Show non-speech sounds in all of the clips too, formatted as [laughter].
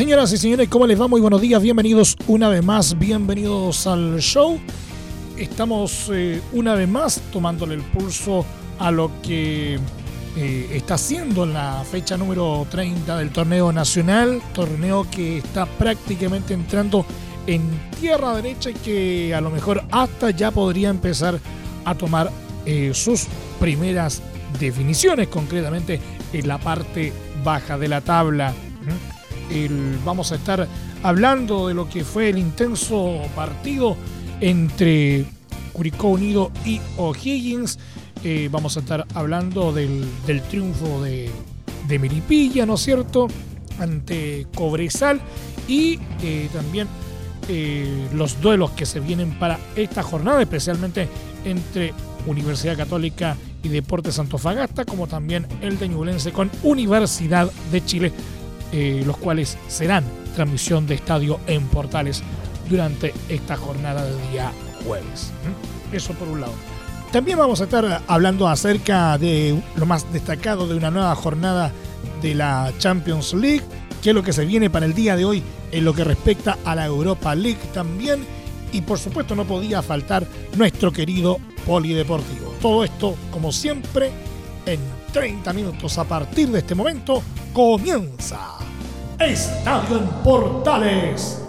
Señoras y señores, ¿cómo les va? Muy buenos días, bienvenidos una vez más, bienvenidos al show. Estamos eh, una vez más tomándole el pulso a lo que eh, está haciendo en la fecha número 30 del torneo nacional, torneo que está prácticamente entrando en tierra derecha y que a lo mejor hasta ya podría empezar a tomar eh, sus primeras definiciones, concretamente en la parte baja de la tabla vamos a estar hablando de lo que fue el intenso partido entre Curicó Unido y O'Higgins. Eh, vamos a estar hablando del, triunfo de, de Miripilla, ¿no es cierto?, ante Cobresal y eh, también eh, los duelos que se vienen para esta jornada, especialmente entre Universidad Católica y Deportes Antofagasta, como también el de Ñublense con Universidad de Chile eh, los cuales serán transmisión de estadio en Portales durante esta jornada de día jueves. Eso por un lado. También vamos a estar hablando acerca de lo más destacado de una nueva jornada de la Champions League, que es lo que se viene para el día de hoy en lo que respecta a la Europa League también. Y por supuesto no podía faltar nuestro querido polideportivo. Todo esto, como siempre, en 30 minutos a partir de este momento comienza Estadio en Portales.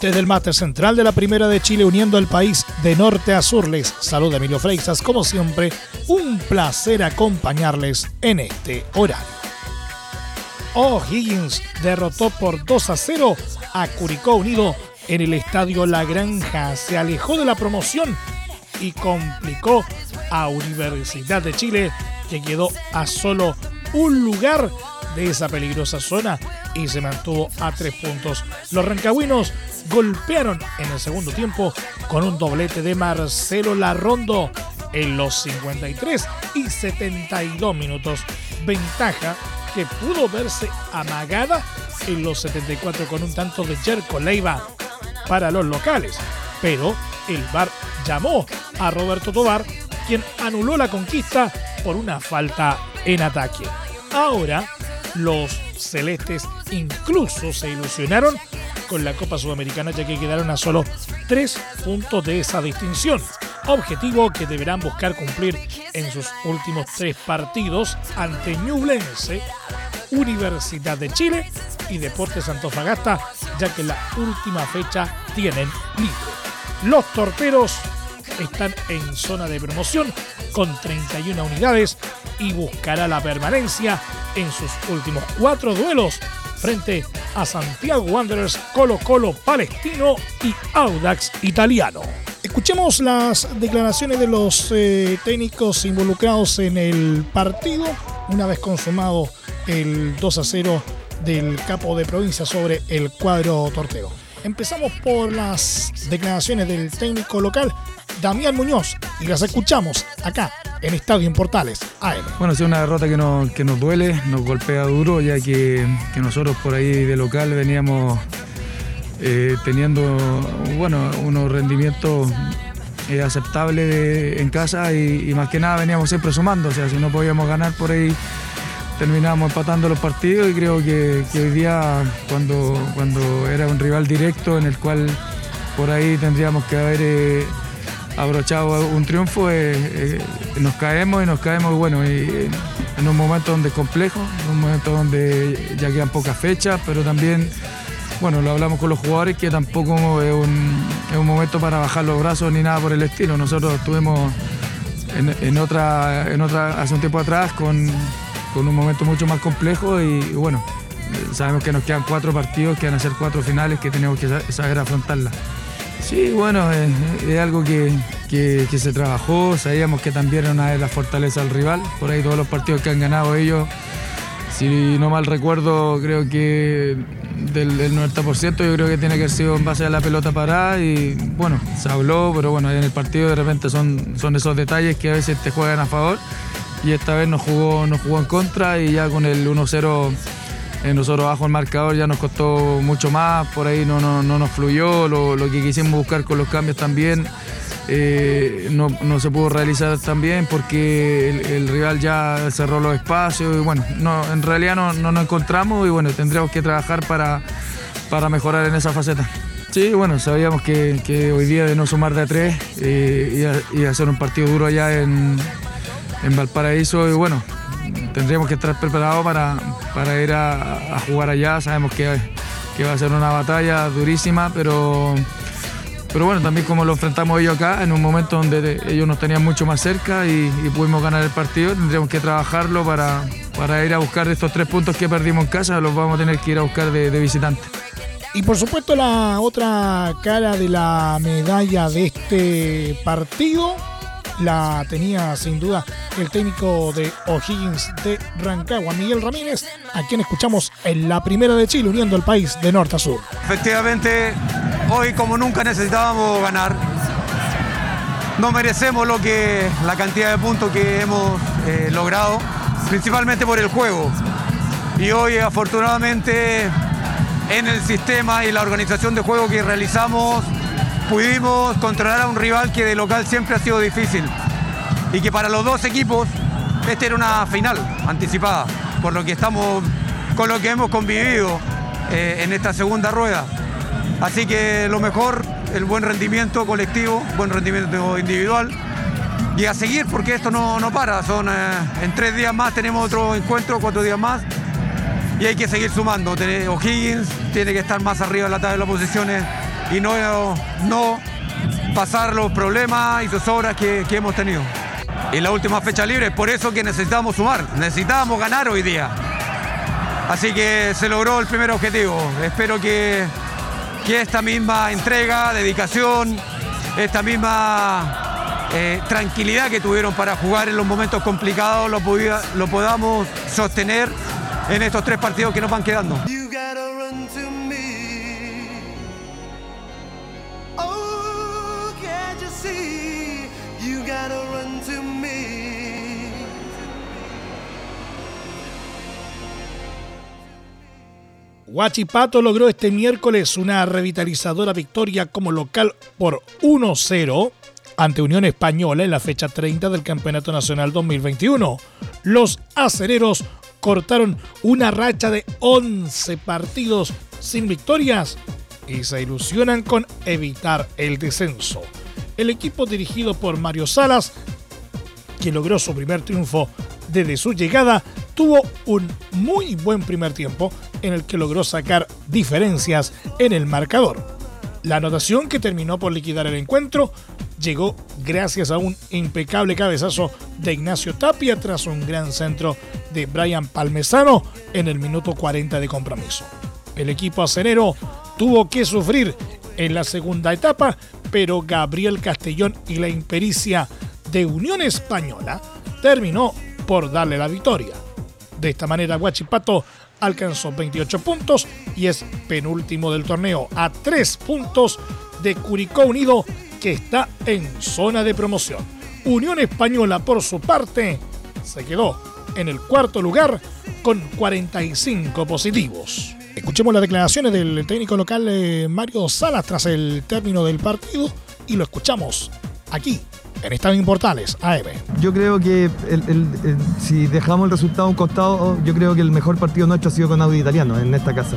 Desde el mate central de la Primera de Chile uniendo al país de norte a sur les saluda Emilio Freixas, como siempre, un placer acompañarles en este horario. O'Higgins derrotó por 2 a 0 a Curicó Unido en el estadio La Granja. Se alejó de la promoción y complicó a Universidad de Chile, que quedó a solo un lugar de esa peligrosa zona y se mantuvo a tres puntos. Los rancagüinos golpearon en el segundo tiempo con un doblete de Marcelo Larrondo en los 53 y 72 minutos. Ventaja que pudo verse amagada en los 74 con un tanto de Jerko Leiva para los locales. Pero el VAR llamó a Roberto Tobar, quien anuló la conquista por una falta en ataque. Ahora, los celestes incluso se ilusionaron con la Copa Sudamericana ya que quedaron a solo tres puntos de esa distinción. Objetivo que deberán buscar cumplir en sus últimos tres partidos ante Ñublense, Universidad de Chile y Deportes Antofagasta, ya que la última fecha tienen libre. Los torperos están en zona de promoción con 31 unidades y buscará la permanencia en sus últimos cuatro duelos frente a Santiago Wanderers, Colo Colo Palestino y Audax Italiano. Escuchemos las declaraciones de los eh, técnicos involucrados en el partido una vez consumado el 2 a 0 del capo de provincia sobre el cuadro tortero. Empezamos por las declaraciones del técnico local, Damián Muñoz, y las escuchamos acá en Estadio en Portales AM. Bueno, es una derrota que nos, que nos duele, nos golpea duro, ya que, nosotros por ahí de local veníamos eh, teniendo bueno, unos rendimientos eh, aceptables en casa y, más que nada veníamos siempre sumando, o sea, si no podíamos ganar por ahí terminamos empatando los partidos y creo que, hoy día cuando, cuando era un rival directo en el cual por ahí tendríamos que haber eh, abrochado un triunfo, eh, eh, nos caemos y nos caemos bueno, y, en un momento donde es complejo, en un momento donde ya quedan pocas fechas, pero también bueno, lo hablamos con los jugadores que tampoco es un, es un momento para bajar los brazos ni nada por el estilo. Nosotros estuvimos en, otra, en otra, hace un tiempo atrás con, con un momento mucho más complejo y, bueno, sabemos que nos quedan cuatro partidos, que van a ser cuatro finales que tenemos que saber afrontarlas. Sí, bueno, es, algo que, se trabajó, sabíamos que también era una de las fortalezas del rival, por ahí todos los partidos que han ganado ellos, si no mal recuerdo, creo que del, 90% yo creo que tiene que haber sido en base a la pelota parada y bueno, se habló, pero bueno, en el partido de repente son, son esos detalles que a veces te juegan a favor y esta vez nos jugó, nos jugó en contra y ya con el 1-0 eh, nosotros bajo el marcador ya nos costó mucho más, por ahí no, no, nos fluyó, lo, que quisimos buscar con los cambios también eh, no, se pudo realizar también porque el, rival ya cerró los espacios y bueno, no, en realidad no, nos encontramos y bueno, tendríamos que trabajar para, para mejorar en esa faceta. Sí, bueno, sabíamos que, hoy día de no sumar de a tres eh, y, hacer un partido duro allá en, en Valparaíso y bueno, tendríamos que estar preparados para, para ir a, jugar allá. Sabemos que, que, va a ser una batalla durísima, pero, pero bueno, también como lo enfrentamos ellos acá, en un momento donde ellos nos tenían mucho más cerca y, pudimos ganar el partido, tendríamos que trabajarlo para, para ir a buscar estos tres puntos que perdimos en casa, los vamos a tener que ir a buscar de, de visitante. Y por supuesto la otra cara de la medalla de este partido la tenía sin duda el técnico de O'Higgins de Rancagua, Miguel Ramírez, a quien escuchamos en la primera de Chile, uniendo el país de norte a sur. Efectivamente, hoy como nunca necesitábamos ganar. No merecemos lo que la cantidad de puntos que hemos eh, logrado, principalmente por el juego. Y hoy afortunadamente en el sistema y la organización de juego que realizamos pudimos controlar a un rival que de local siempre ha sido difícil y que para los dos equipos esta era una final anticipada, por lo que estamos con lo que hemos convivido eh, en esta segunda rueda. Así que lo mejor, el buen rendimiento colectivo, buen rendimiento individual y a seguir porque esto no, no para. Son, eh, en tres días más tenemos otro encuentro, cuatro días más y hay que seguir sumando. O'Higgins tiene que estar más arriba de la tabla de las posiciones y no, no pasar los problemas y sus obras que, hemos tenido. Y la última fecha libre, por eso que necesitamos sumar, necesitábamos ganar hoy día. Así que se logró el primer objetivo. Espero que, que esta misma entrega, dedicación, esta misma eh, tranquilidad que tuvieron para jugar en los momentos complicados lo, lo podamos sostener en estos tres partidos que nos van quedando. Huachipato logró este miércoles una revitalizadora victoria como local por 1-0 ante Unión Española en la fecha 30 del Campeonato Nacional 2021. Los acereros cortaron una racha de 11 partidos sin victorias y se ilusionan con evitar el descenso. El equipo dirigido por Mario Salas, que logró su primer triunfo desde su llegada, tuvo un muy buen primer tiempo en el que logró sacar diferencias en el marcador. La anotación que terminó por liquidar el encuentro llegó gracias a un impecable cabezazo de Ignacio Tapia tras un gran centro de Brian Palmesano en el minuto 40 de compromiso. El equipo acenero tuvo que sufrir en la segunda etapa, pero Gabriel Castellón y la impericia de Unión Española terminó por darle la victoria. De esta manera, Guachipato alcanzó 28 puntos y es penúltimo del torneo a 3 puntos de Curicó Unido que está en zona de promoción. Unión Española, por su parte, se quedó en el cuarto lugar con 45 positivos. Escuchemos las declaraciones del técnico local eh, Mario Salas tras el término del partido y lo escuchamos aquí en Estadio Importales, AM. Yo creo que si dejamos el resultado a un costado, yo creo que el mejor partido nuestro ha sido con Audi Italiano en esta casa,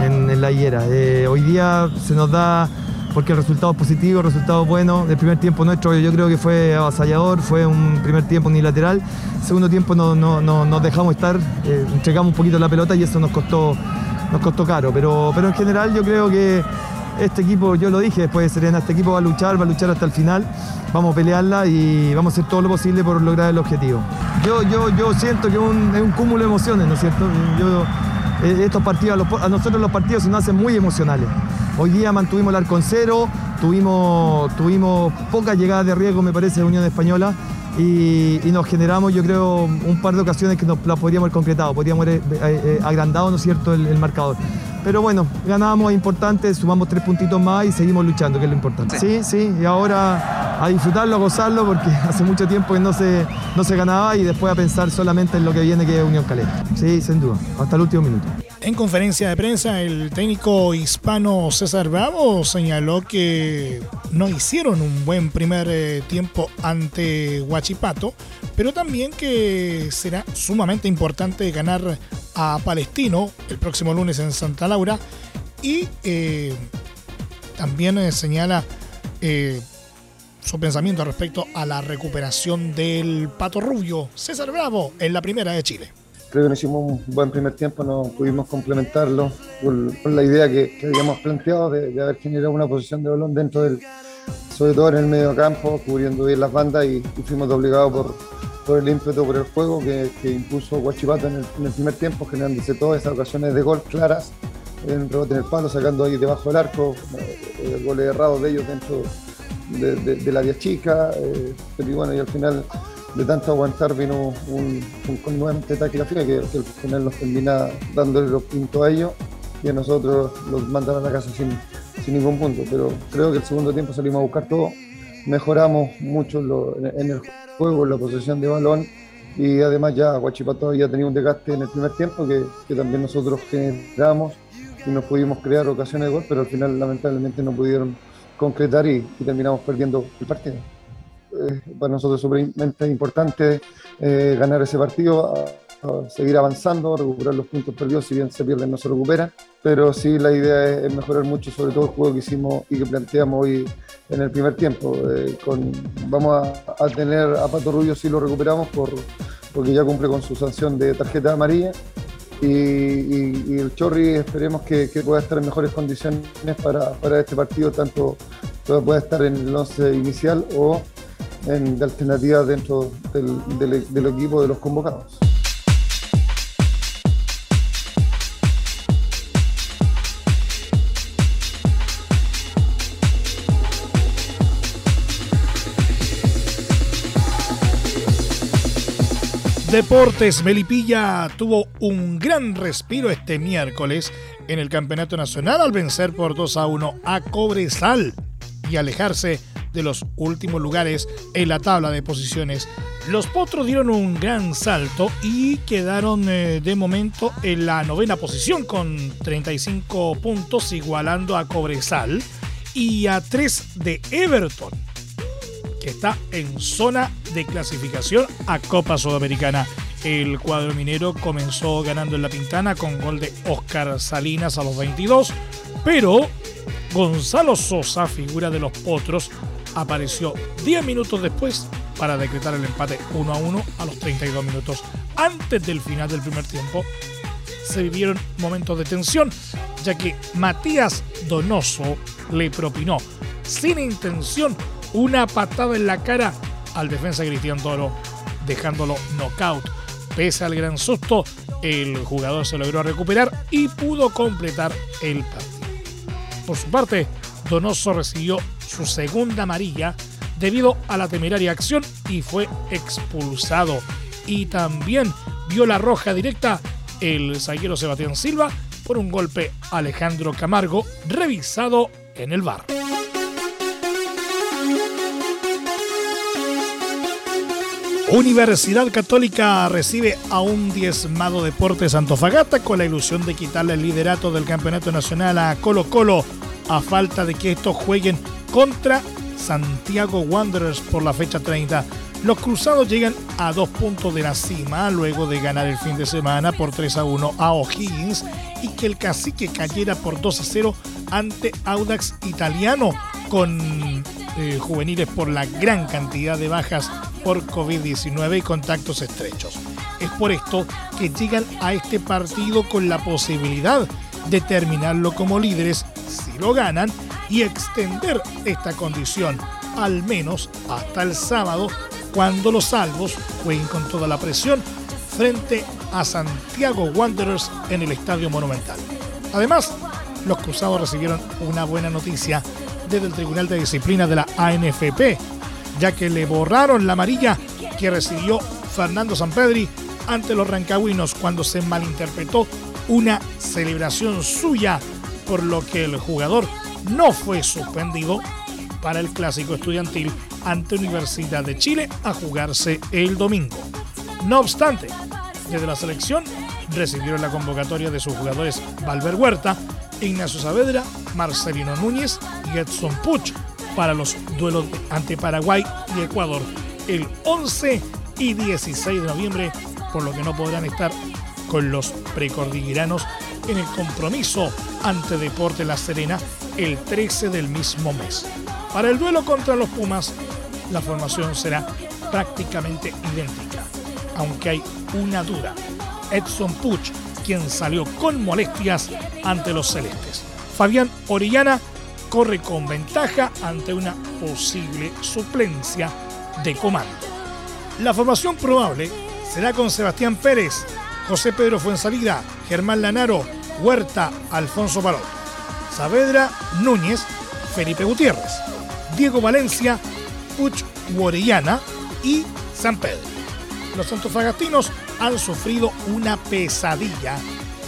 en, la Higuera. Eh, hoy día se nos da, porque el resultado es positivo, el resultado es bueno. El primer tiempo nuestro yo creo que fue avasallador, fue un primer tiempo unilateral. segundo tiempo no, nos dejamos estar, eh, entregamos un poquito la pelota y eso nos costó, nos costó caro. Pero en general yo creo que este equipo, yo lo dije después de Serena, este equipo va a luchar, va a luchar hasta el final, vamos a pelearla y vamos a hacer todo lo posible por lograr el objetivo. Yo, yo, yo siento que es un, cúmulo de emociones, ¿no es cierto? Eh, estos partidos, a nosotros los partidos se nos hacen muy emocionales. Hoy día mantuvimos el arco cero, tuvimos, tuvimos pocas llegadas de riesgo, me parece, de Unión Española. Y, nos generamos, yo creo, un par de ocasiones que nos las podríamos haber concretado, podríamos haber eh, eh, agrandado, ¿no es cierto?, el, marcador. Pero bueno, ganábamos, es importante, sumamos tres puntitos más y seguimos luchando, que es lo importante. Sí, sí, y ahora a disfrutarlo, a gozarlo, porque [laughs] hace mucho tiempo que no se, no se ganaba y después a pensar solamente en lo que viene, que es Unión Calera. Sí, sin duda, hasta el último minuto. En conferencia de prensa, el técnico hispano César Bravo señaló que no hicieron un buen primer eh, tiempo ante Huachipato, pero también que será sumamente importante ganar a Palestino el próximo lunes en Santa Laura y eh, también eh, señala su pensamiento respecto a la recuperación del Pato Rubio, César Bravo, en la primera de Chile. Creo que no hicimos un buen primer tiempo, no pudimos complementarlo con, la idea que, habíamos planteado de, haber generado una posición de balón dentro del, sobre todo en el medio campo, cubriendo bien las bandas y, fuimos obligados por, por el ímpetu, por el juego que, impuso Guachipato en el, primer tiempo, generándose todas esas ocasiones de gol claras, en rebote en el palo, sacando ahí debajo del arco, eh, goles errados de ellos dentro de, la vía chica, eh, pero bueno, y al final de tanto aguantar vino un, un nuevamente tackle que, que al final nos termina dándole los puntos a ellos y a nosotros los mandan a la casa sin, sin ningún punto. Pero creo que el segundo tiempo salimos a buscar todo, mejoramos mucho en el juego, en la posesión de balón y además ya Guachipato ya tenía un desgaste en el primer tiempo que, que también nosotros generamos y nos pudimos crear ocasiones de gol, pero al final lamentablemente no pudieron concretar y terminamos perdiendo el partido. Eh, para nosotros es sumamente importante eh, ganar ese partido, seguir avanzando, recuperar los puntos perdidos, si bien se pierden no se recuperan, pero sí la idea es, mejorar mucho, sobre todo el juego que hicimos y que planteamos hoy en el primer tiempo. Eh, vamos a, tener a Pato Rubio si lo recuperamos por, porque ya cumple con su sanción de tarjeta amarilla. Y, el Chorri esperemos que, pueda estar en mejores condiciones para, para este partido, tanto pueda estar en el 11 inicial o de alternativa dentro del, equipo de los convocados. Deportes Melipilla tuvo un gran respiro este miércoles en el Campeonato Nacional al vencer por 2 a 1 a Cobresal y alejarse de los últimos lugares en la tabla de posiciones. Los Potros dieron un gran salto y quedaron eh, de momento en la novena posición con 35 puntos, igualando a Cobresal y a 3 de Everton, está en zona de clasificación a Copa Sudamericana. El cuadro minero comenzó ganando en la pintana con gol de Oscar Salinas a los 22, pero Gonzalo Sosa, figura de los Potros, apareció 10 minutos después para decretar el empate 1 a 1 a los 32 minutos. Antes del final del primer tiempo se vivieron momentos de tensión, ya que Matías Donoso le propinó sin intención una patada en la cara al defensa Cristian Toro, dejándolo knockout. Pese al gran susto, el jugador se logró recuperar y pudo completar el partido. Por su parte, Donoso recibió su segunda amarilla debido a la temeraria acción y fue expulsado. Y también vio la roja directa el zaguero Sebastián Silva por un golpe Alejandro Camargo revisado en el bar. Universidad Católica recibe a un diezmado Deportes Antofagasta con la ilusión de quitarle el liderato del Campeonato Nacional a Colo Colo a falta de que estos jueguen contra Santiago Wanderers por la fecha 30. Los cruzados llegan a dos puntos de la cima luego de ganar el fin de semana por 3 a 1 a O'Higgins y que el cacique cayera por 2 a 0 ante Audax Italiano con eh, juveniles por la gran cantidad de bajas por COVID-19 y contactos estrechos. Es por esto que llegan a este partido con la posibilidad de terminarlo como líderes si lo ganan y extender esta condición al menos hasta el sábado cuando los salvos jueguen con toda la presión frente a Santiago Wanderers en el Estadio Monumental. Además, los cruzados recibieron una buena noticia desde el Tribunal de Disciplina de la ANFP, ya que le borraron la amarilla que recibió Fernando Sampedri ante los rancagüinos cuando se malinterpretó una celebración suya, por lo que el jugador no fue suspendido para el clásico estudiantil ante Universidad de Chile a jugarse el domingo. No obstante, desde la selección recibieron la convocatoria de sus jugadores Valver Huerta, Ignacio Saavedra, Marcelino Núñez y Edson Puch para los duelos ante Paraguay y Ecuador el 11 y 16 de noviembre, por lo que no podrán estar con los precordilleranos en el compromiso ante Deporte La Serena el 13 del mismo mes. Para el duelo contra los Pumas, la formación será prácticamente idéntica, aunque hay una duda. Edson Puch, quien salió con molestias ante los celestes. Fabián Orellana corre con ventaja ante una posible suplencia de comando. La formación probable será con Sebastián Pérez, José Pedro Fuensalida, Germán Lanaro, Huerta, Alfonso Barón, Saavedra, Núñez, Felipe Gutiérrez, Diego Valencia, Puch Orellana y San Pedro. Los antofagastinos han sufrido una pesadilla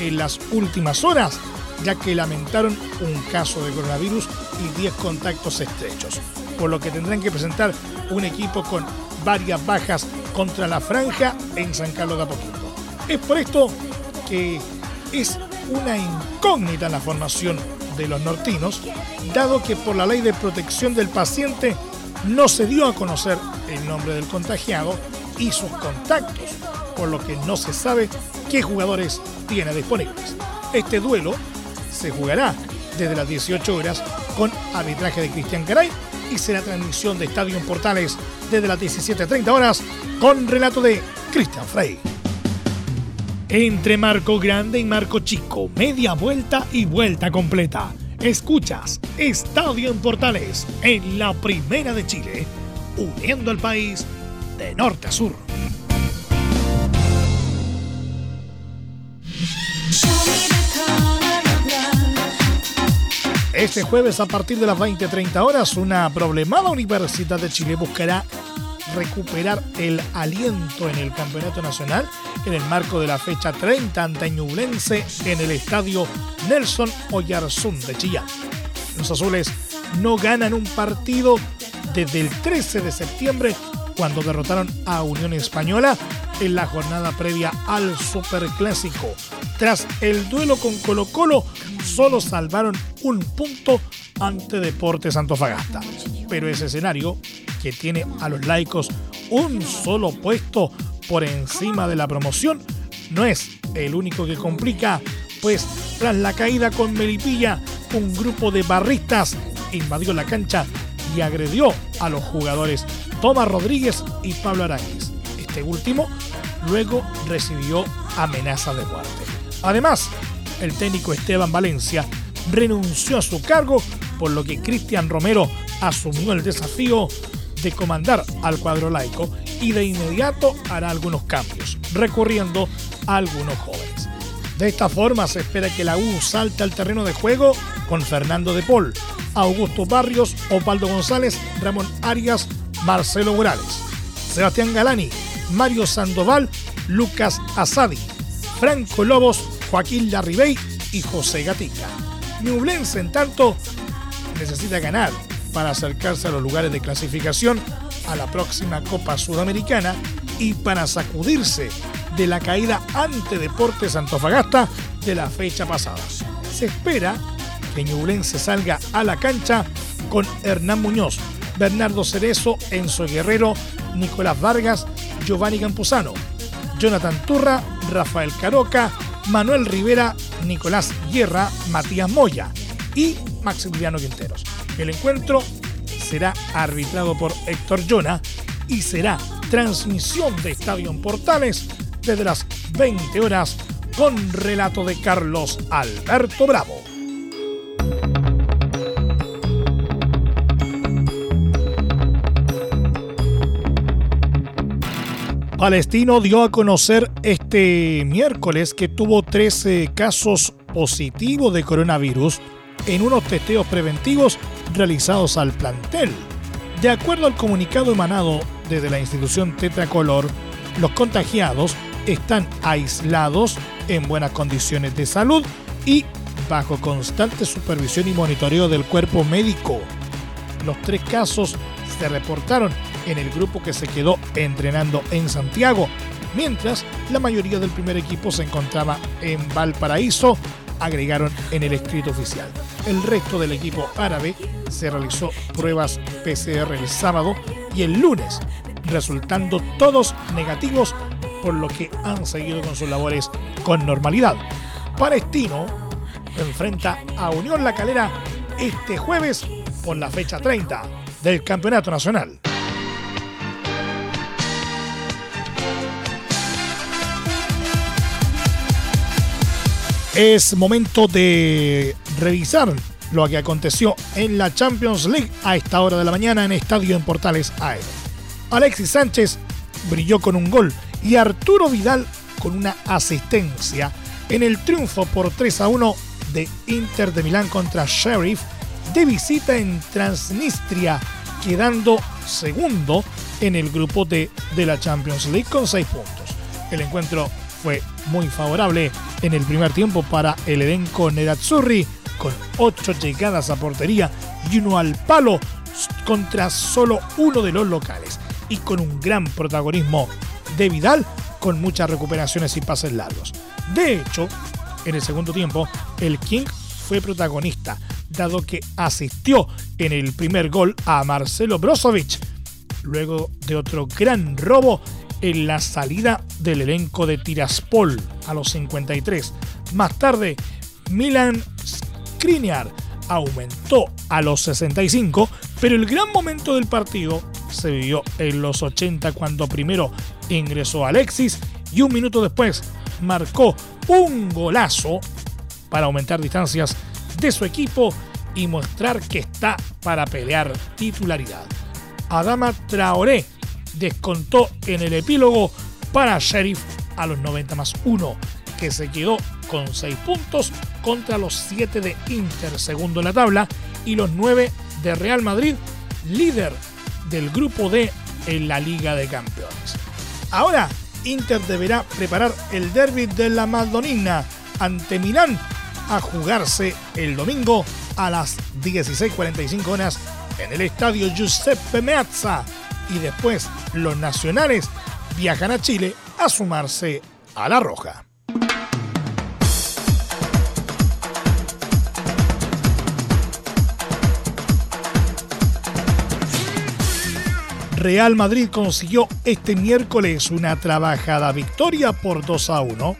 en las últimas horas, ya que lamentaron un caso de coronavirus y 10 contactos estrechos, por lo que tendrán que presentar un equipo con varias bajas contra la franja en San Carlos de Apoquindo. Es por esto que es una incógnita la formación de los nortinos, dado que por la ley de protección del paciente no se dio a conocer el nombre del contagiado y sus contactos, por lo que no se sabe qué jugadores tiene disponibles. Este duelo se jugará desde las 18 horas con arbitraje de Cristian Caray y será transmisión de Estadio Portales desde las 17.30 horas con relato de Cristian Frey. Entre Marco Grande y Marco Chico, media vuelta y vuelta completa. Escuchas Estadio en Portales en la Primera de Chile, uniendo al país de norte a sur. Este jueves a partir de las 20.30 horas, una problemada Universidad de Chile buscará recuperar el aliento en el Campeonato Nacional en el marco de la fecha 30 ante Ñublense en el estadio Nelson Oyarzún de Chillán. Los azules no ganan un partido desde el 13 de septiembre cuando derrotaron a Unión Española en la jornada previa al Superclásico. Tras el duelo con Colo Colo, solo salvaron un punto ante Deportes Antofagasta. Pero ese escenario, que tiene a los laicos un solo puesto por encima de la promoción, no es el único que complica, pues tras la caída con Melipilla, un grupo de barristas invadió la cancha y agredió a los jugadores Tomás Rodríguez y Pablo Arangues. Este último luego recibió amenaza de muerte. Además, el técnico Esteban Valencia renunció a su cargo, por lo que Cristian Romero asumió el desafío de comandar al cuadro laico y de inmediato hará algunos cambios, recurriendo a algunos jóvenes. De esta forma se espera que la U salte al terreno de juego con Fernando de Paul, Augusto Barrios, Opaldo González, Ramón Arias, Marcelo Morales, Sebastián Galani, Mario Sandoval, Lucas Asadi, Franco Lobos, Joaquín Larribey y José Gatica. Ñublense, en tanto, necesita ganar para acercarse a los lugares de clasificación a la próxima Copa Sudamericana y para sacudirse de la caída ante Deportes Antofagasta de la fecha pasada. Se espera que Ñublense salga a la cancha con Hernán Muñoz, Bernardo Cerezo, Enzo Guerrero, Nicolás Vargas, Giovanni Campuzano, Jonathan Turra, Rafael Caroca, Manuel Rivera, Nicolás Guerra, Matías Moya y Maximiliano Quinteros. El encuentro será arbitrado por Héctor Llona y será transmisión de Estadio Portales desde las 20 horas con relato de Carlos Alberto Bravo. Palestino dio a conocer este miércoles que tuvo 13 casos positivos de coronavirus en unos testeos preventivos realizados al plantel. De acuerdo al comunicado emanado desde la institución Tetracolor, los contagiados están aislados en buenas condiciones de salud y bajo constante supervisión y monitoreo del cuerpo médico. Los tres casos se reportaron en el grupo que se quedó entrenando en Santiago, mientras la mayoría del primer equipo se encontraba en Valparaíso, agregaron en el escrito oficial. El resto del equipo árabe se realizó pruebas PCR el sábado y el lunes, resultando todos negativos, por lo que han seguido con sus labores con normalidad. Palestino enfrenta a Unión La Calera este jueves por la fecha 30 del Campeonato Nacional. Es momento de revisar lo que aconteció en la Champions League a esta hora de la mañana en Estadio en Portales Aero. Alexis Sánchez brilló con un gol y Arturo Vidal con una asistencia en el triunfo por 3 a 1 de Inter de Milán contra Sheriff de visita en Transnistria, quedando segundo en el grupo D de la Champions League con 6 puntos. El encuentro fue muy favorable en el primer tiempo para el elenco Nerazzurri, con 8 llegadas a portería y uno al palo contra solo uno de los locales, y con un gran protagonismo de Vidal, con muchas recuperaciones y pases largos. De hecho, en el segundo tiempo, el King fue protagonista, dado que asistió en el primer gol a Marcelo Brozovic, luego de otro gran robo en la salida del elenco de Tiraspol a los 53. Más tarde, Milan Skriniar aumentó a los 65, pero el gran momento del partido se vivió en los 80 cuando primero ingresó Alexis y un minuto después marcó un golazo para aumentar distancias de su equipo y mostrar que está para pelear titularidad. Adama Traoré descontó en el epílogo para Sheriff a los 90 más 1, que se quedó con 6 puntos contra los 7 de Inter, segundo en la tabla, y los 9 de Real Madrid, líder del grupo D en la Liga de Campeones. Ahora, Inter deberá preparar el derby de la Madonina ante Milán a jugarse el domingo a las 16.45 horas en el estadio Giuseppe Meazza y después los nacionales viajan a Chile a sumarse a la Roja. Real Madrid consiguió este miércoles una trabajada victoria por 2 a 1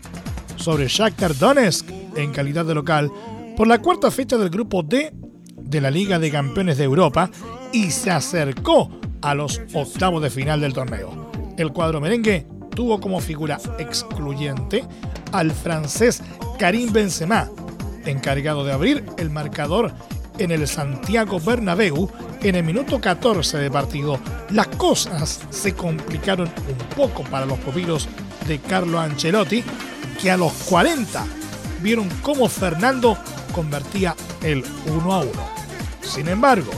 sobre Shakhtar Donetsk en calidad de local por la cuarta fecha del grupo D de la Liga de Campeones de Europa y se acercó a los octavos de final del torneo. El cuadro merengue tuvo como figura excluyente al francés Karim Benzema, encargado de abrir el marcador en el Santiago Bernabéu en el minuto 14 de partido. Las cosas se complicaron un poco para los pupilos de Carlo Ancelotti, que a los 40 vieron cómo Fernando convertía el 1 a 1. Sin embargo,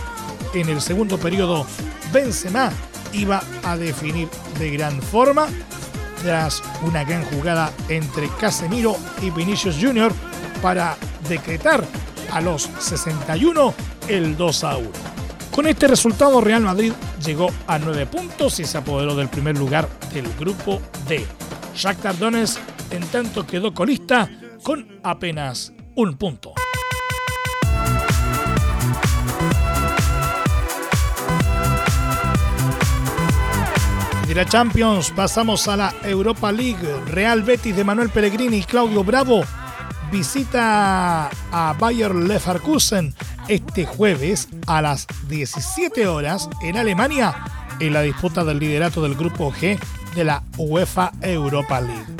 en el segundo periodo, Benzema iba a definir de gran forma tras una gran jugada entre Casemiro y Vinicius Jr. para decretar a los 61 el 2 a 1. Con este resultado Real Madrid llegó a 9 puntos y se apoderó del primer lugar del grupo D. Shakhtar Donetsk en tanto quedó colista con apenas un punto. De la Champions pasamos a la Europa League. Real Betis de Manuel Pellegrini y Claudio Bravo visita a Bayer Leverkusen este jueves a las 17 horas en Alemania en la disputa del liderato del grupo G de la UEFA Europa League.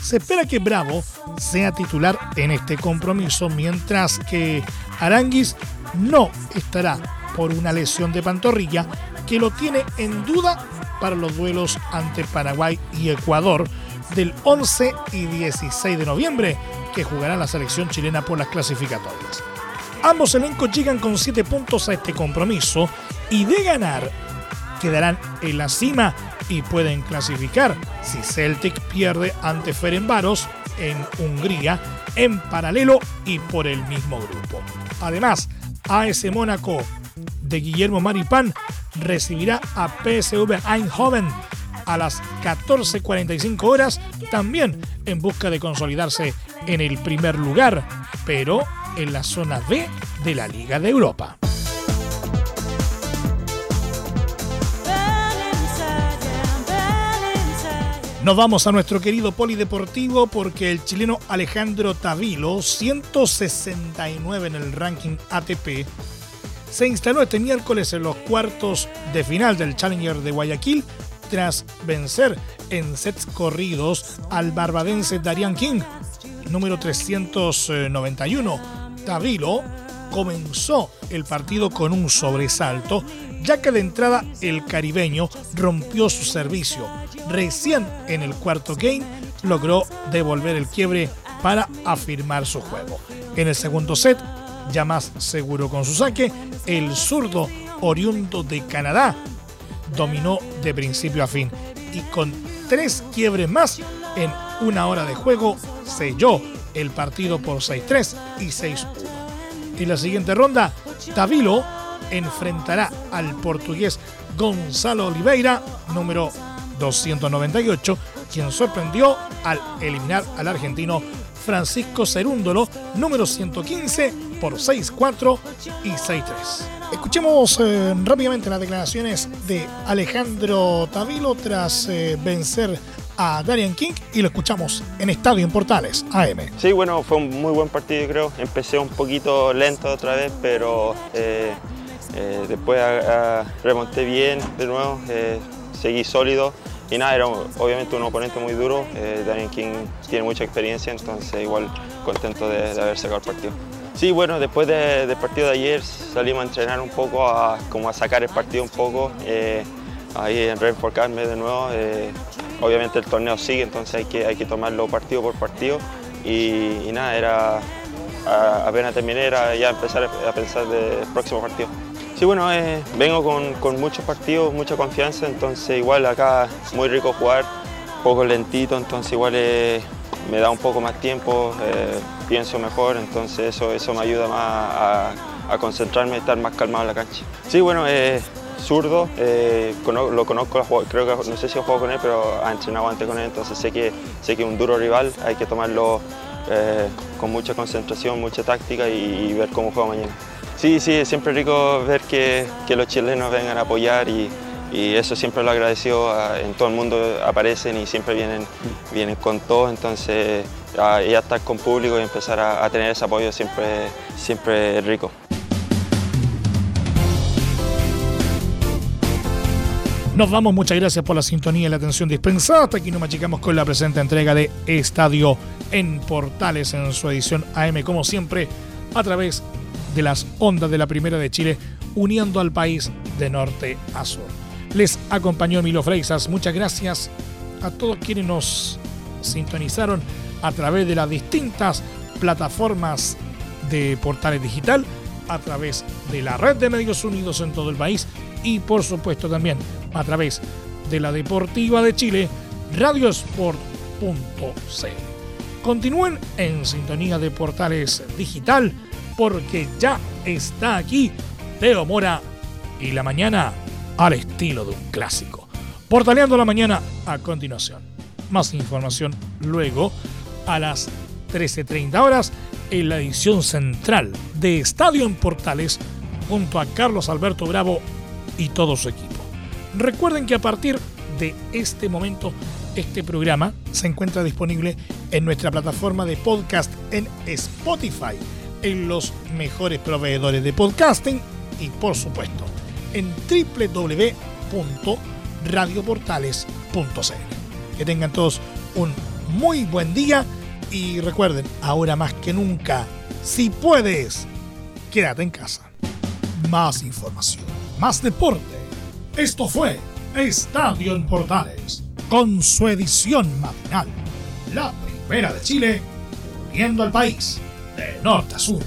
Se espera que Bravo sea titular en este compromiso, mientras que Aranguis no estará por una lesión de pantorrilla que lo tiene en duda para los duelos ante Paraguay y Ecuador del 11 y 16 de noviembre que jugará la selección chilena por las clasificatorias. Ambos elencos llegan con 7 puntos a este compromiso y de ganar quedarán en la cima y pueden clasificar si Celtic pierde ante Ferenbaros en Hungría en paralelo y por el mismo grupo. Además, AS Mónaco de Guillermo Maripán recibirá a PSV Eindhoven a las 14.45 horas, también en busca de consolidarse en el primer lugar, pero en la zona B de la Liga de Europa. Nos vamos a nuestro querido polideportivo porque el chileno Alejandro Tavilo, 169 en el ranking ATP, se instaló este miércoles en los cuartos de final del Challenger de Guayaquil tras vencer en sets corridos al barbadense Darian King, número 391. Tavilo comenzó el partido con un sobresalto, ya que de entrada el caribeño rompió su servicio. Recién en el cuarto game logró devolver el quiebre para afirmar su juego. En el segundo set ya más seguro con su saque, el zurdo oriundo de Canadá dominó de principio a fin y con tres quiebres más en una hora de juego selló el partido por 6-3 y 6-1. En la siguiente ronda, Tavilo enfrentará al portugués Gonzalo Oliveira, número 298, quien sorprendió al eliminar al argentino Francisco Cerúndolo, número 115, por 6-4 y 6-3. Escuchemos eh, rápidamente las declaraciones de Alejandro Tavilo tras eh, vencer a Darian King y lo escuchamos en Estadio en Portales, AM. Sí, bueno, fue un muy buen partido creo. Empecé un poquito lento otra vez, pero eh, después remonté bien de nuevo, seguí sólido y nada, era obviamente un oponente muy duro. Eh, King tiene mucha experiencia, entonces igual contento de, haber sacado el partido. Sí, bueno, después del partido de ayer salimos a entrenar un poco, a, como a sacar el partido un poco, eh, ahí en reenfocarme de nuevo. Eh, obviamente el torneo sigue, entonces hay que, hay que tomarlo partido por partido y, nada, era apenas terminé, era ya empezar a pensar del próximo partido. Sí, bueno, eh, vengo con, muchos partidos, mucha confianza, entonces igual acá muy rico jugar, poco lentito, entonces igual eh, me da un poco más tiempo, eh, pienso mejor, entonces eso, eso me ayuda más a, concentrarme, estar más calmado en la cancha. Sí, bueno, zurdo, lo conozco, creo que no sé si he jugado con él, pero ha entrenado antes con él, entonces sé que, sé que es un duro rival, hay que tomarlo con mucha concentración, mucha táctica y ver cómo juega mañana. Sí, sí, siempre rico ver que, los chilenos vengan a apoyar y, eso siempre lo agradeció, en todo el mundo aparecen y siempre vienen, vienen con todo, entonces ya, estar con público y empezar a, tener ese apoyo siempre, siempre rico. Nos vamos, muchas gracias por la sintonía y la atención dispensada. Hasta aquí nos machicamos con la presente entrega de Estadio en Portales en su edición AM, como siempre, a través de las ondas de la Primera de Chile, uniendo al país de norte a sur. Les acompañó Milo Freixas. Muchas gracias a todos quienes nos sintonizaron a través de las distintas plataformas de portales digital, a través de la red de medios unidos en todo el país y por supuesto también a través de la Deportiva de Chile, radiosport.cl. Continúen en sintonía de portales digital porque ya está aquí Teo Mora y la mañana al estilo de un clásico. Portaleando la mañana a continuación. Más información luego a las 13.30 horas en la edición central de Estadio en Portales junto a Carlos Alberto Bravo y todo su equipo. Recuerden que a partir de este momento este programa se encuentra disponible en nuestra plataforma de podcast en Spotify en los mejores proveedores de podcasting y por supuesto en www.radioportales.cl. Que tengan todos un muy buen día y recuerden, ahora más que nunca, si puedes, quédate en casa. Más información, más deporte. Esto fue Estadio en Portales, con su edición matinal. La primera de Chile, viendo al país de norte a sur.